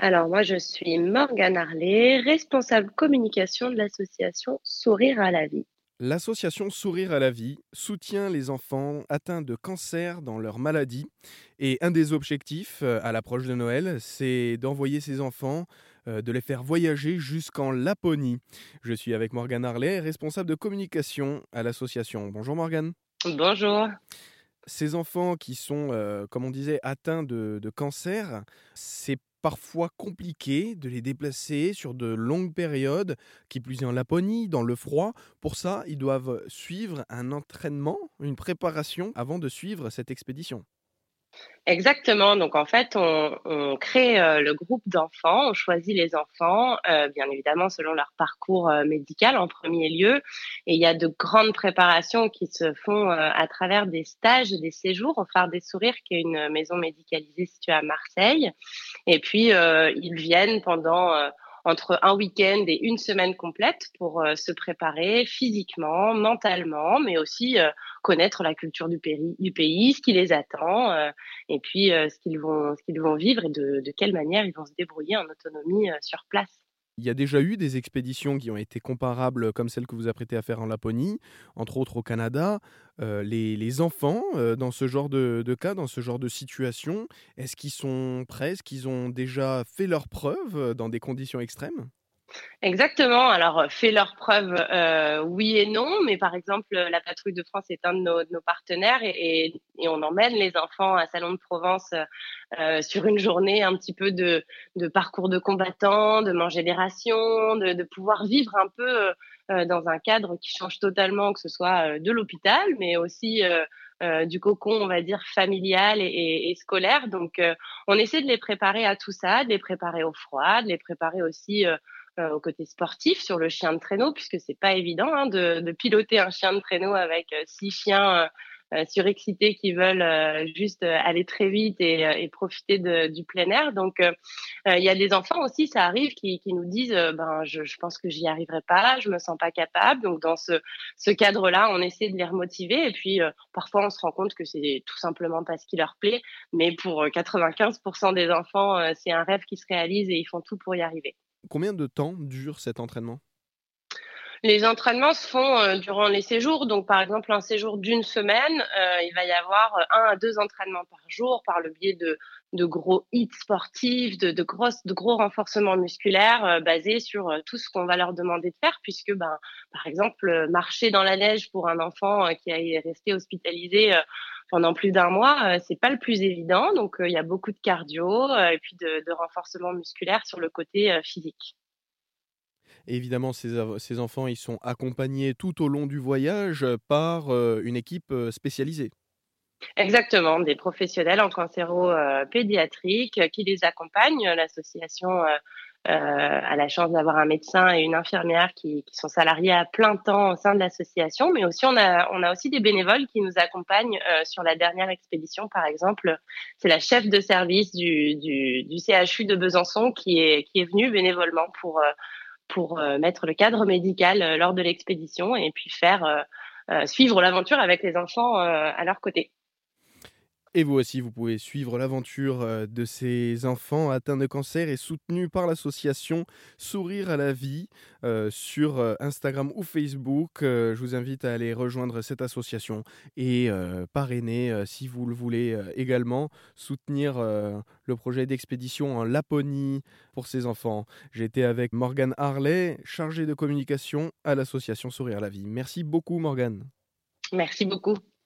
Alors moi, je suis Morgane Harley, responsable communication de l'association Sourire à la vie. L'association Sourire à la vie soutient les enfants atteints de cancer dans leur maladie. Et un des objectifs euh, à l'approche de Noël, c'est d'envoyer ces enfants, euh, de les faire voyager jusqu'en Laponie. Je suis avec Morgane Harley, responsable de communication à l'association. Bonjour Morgane. Bonjour. Ces enfants qui sont, euh, comme on disait, atteints de, de cancer, c'est parfois compliqué de les déplacer sur de longues périodes, qui plus est en Laponie, dans le froid. Pour ça, ils doivent suivre un entraînement, une préparation avant de suivre cette expédition. Exactement. Donc en fait, on, on crée euh, le groupe d'enfants, on choisit les enfants, euh, bien évidemment selon leur parcours euh, médical en premier lieu. Et il y a de grandes préparations qui se font à travers des stages des séjours au Phare des Sourires, qui est une maison médicalisée située à Marseille. Et puis ils viennent pendant entre un week-end et une semaine complète pour euh, se préparer physiquement, mentalement, mais aussi euh, connaître la culture du, pays, ce qui les attend, euh, et puis ce qu'ils vont, ce vont vivre et de, de quelle manière ils vont se débrouiller en autonomie sur place. Il y a déjà eu des expéditions qui ont été comparables comme celle que vous apprêtez à faire en Laponie, entre autres au Canada. Euh, les, enfants, euh, dans ce genre de, de, cas, dans ce genre de situation, est-ce qu'ils sont prêts? Est-ce qu'ils ont déjà fait leurs preuves dans des conditions extrêmes? Exactement. Alors, euh, fait leurs preuves, euh, oui et non, mais par exemple, la Patrouille de France est un de nos, partenaires et, on emmène les enfants à Salon de Provence euh, sur une journée un petit peu de, parcours de combattants, de manger des de, pouvoir vivre un peu euh, dans un cadre qui change totalement, que ce soit euh, de l'hôpital, mais aussi euh, du cocon, on va dire, familial et scolaire. Donc, on essaie de les préparer à tout ça, de les préparer au froid, de les préparer aussi euh, au côté sportif sur le chien de traîneau, puisque c'est pas évident hein, de, de, piloter un chien de traîneau avec euh, six chiens euh, surexcités qui veulent juste aller très vite et, et profiter de, du plein air. Donc, il y a des enfants aussi, ça arrive, qui, qui nous disent, ben, je, je, pense que j'y arriverai pas, je me sens pas capable. Donc, dans ce, ce cadre-là, on essaie de les remotiver. Et puis, parfois, on se rend compte que c'est tout simplement pas ce qui leur plaît. Mais pour 95% des enfants, c'est un rêve qui se réalise et ils font tout pour y arriver. Combien de temps dure cet entraînement? Les entraînements se font euh, durant les séjours. Donc, par exemple, un séjour d'une semaine, euh, il va y avoir un à deux entraînements par jour par le biais de, de gros hits sportifs, de, grosses, de gros renforcements musculaires euh, basés sur tout ce qu'on va leur demander de faire, puisque, ben, par exemple, marcher dans la neige pour un enfant qui est resté hospitalisé pendant plus d'un mois, c'est pas le plus évident. Donc, il y a beaucoup de cardio et puis de, de renforcement musculaire sur le côté physique évidemment, ces, ces, enfants, ils sont accompagnés tout au long du voyage par euh, une équipe euh, spécialisée. Exactement, des professionnels en cancéro-pédiatrique qui les accompagnent. L'association euh, a la chance d'avoir un médecin et une infirmière qui, qui, sont salariés à plein temps au sein de l'association, mais aussi on a, on a aussi des bénévoles qui nous accompagnent euh, sur la dernière expédition, par exemple. C'est la chef de service du, du, du, CHU de Besançon qui est, qui est venue bénévolement pour, euh, pour euh, mettre le cadre médical euh, lors de l'expédition et puis faire euh, suivre l'aventure avec les enfants à leur côté. Et vous aussi, vous pouvez suivre l'aventure euh, de ces enfants atteints de cancer et soutenus par l'association Sourire à la vie euh, sur euh, Instagram ou Facebook. je vous invite à aller rejoindre cette association et parrainer, si vous le voulez également, soutenir le projet d'expédition en Laponie pour ces enfants. J'étais avec Morgane Harley, chargée de communication à l'association Sourire à la vie. Merci beaucoup Morgane. Merci beaucoup.